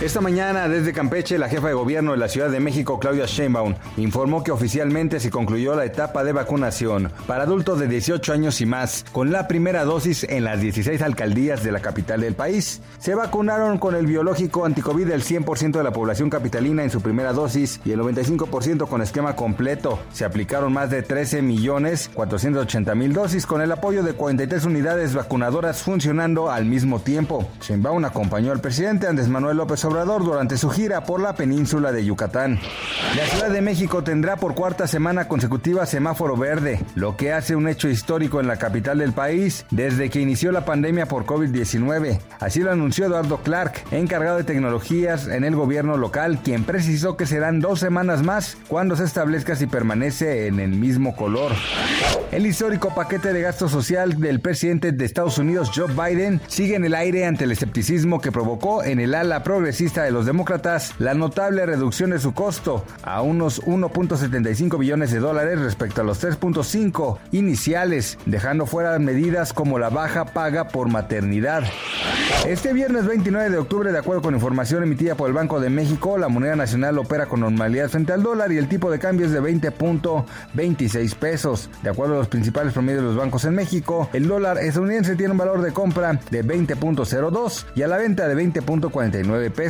Esta mañana desde Campeche, la jefa de gobierno de la Ciudad de México, Claudia Sheinbaum, informó que oficialmente se concluyó la etapa de vacunación para adultos de 18 años y más, con la primera dosis en las 16 alcaldías de la capital del país. Se vacunaron con el biológico anticovid el 100% de la población capitalina en su primera dosis y el 95% con esquema completo. Se aplicaron más de 13 millones 480 mil dosis con el apoyo de 43 unidades vacunadoras funcionando al mismo tiempo. Sheinbaum acompañó al presidente Andrés Manuel López Obrador durante su gira por la península de Yucatán. La Ciudad de México tendrá por cuarta semana consecutiva semáforo verde, lo que hace un hecho histórico en la capital del país desde que inició la pandemia por COVID-19. Así lo anunció Eduardo Clark, encargado de tecnologías en el gobierno local, quien precisó que serán dos semanas más cuando se establezca si permanece en el mismo color. El histórico paquete de gasto social del presidente de Estados Unidos, Joe Biden, sigue en el aire ante el escepticismo que provocó en el ala de los demócratas la notable reducción de su costo a unos 1.75 billones de dólares respecto a los 3.5 iniciales, dejando fuera medidas como la baja paga por maternidad. Este viernes 29 de octubre, de acuerdo con información emitida por el Banco de México, la moneda nacional opera con normalidad frente al dólar y el tipo de cambio es de 20.26 pesos. De acuerdo a los principales promedios de los bancos en México, el dólar estadounidense tiene un valor de compra de 20.02 y a la venta de 20.49 pesos.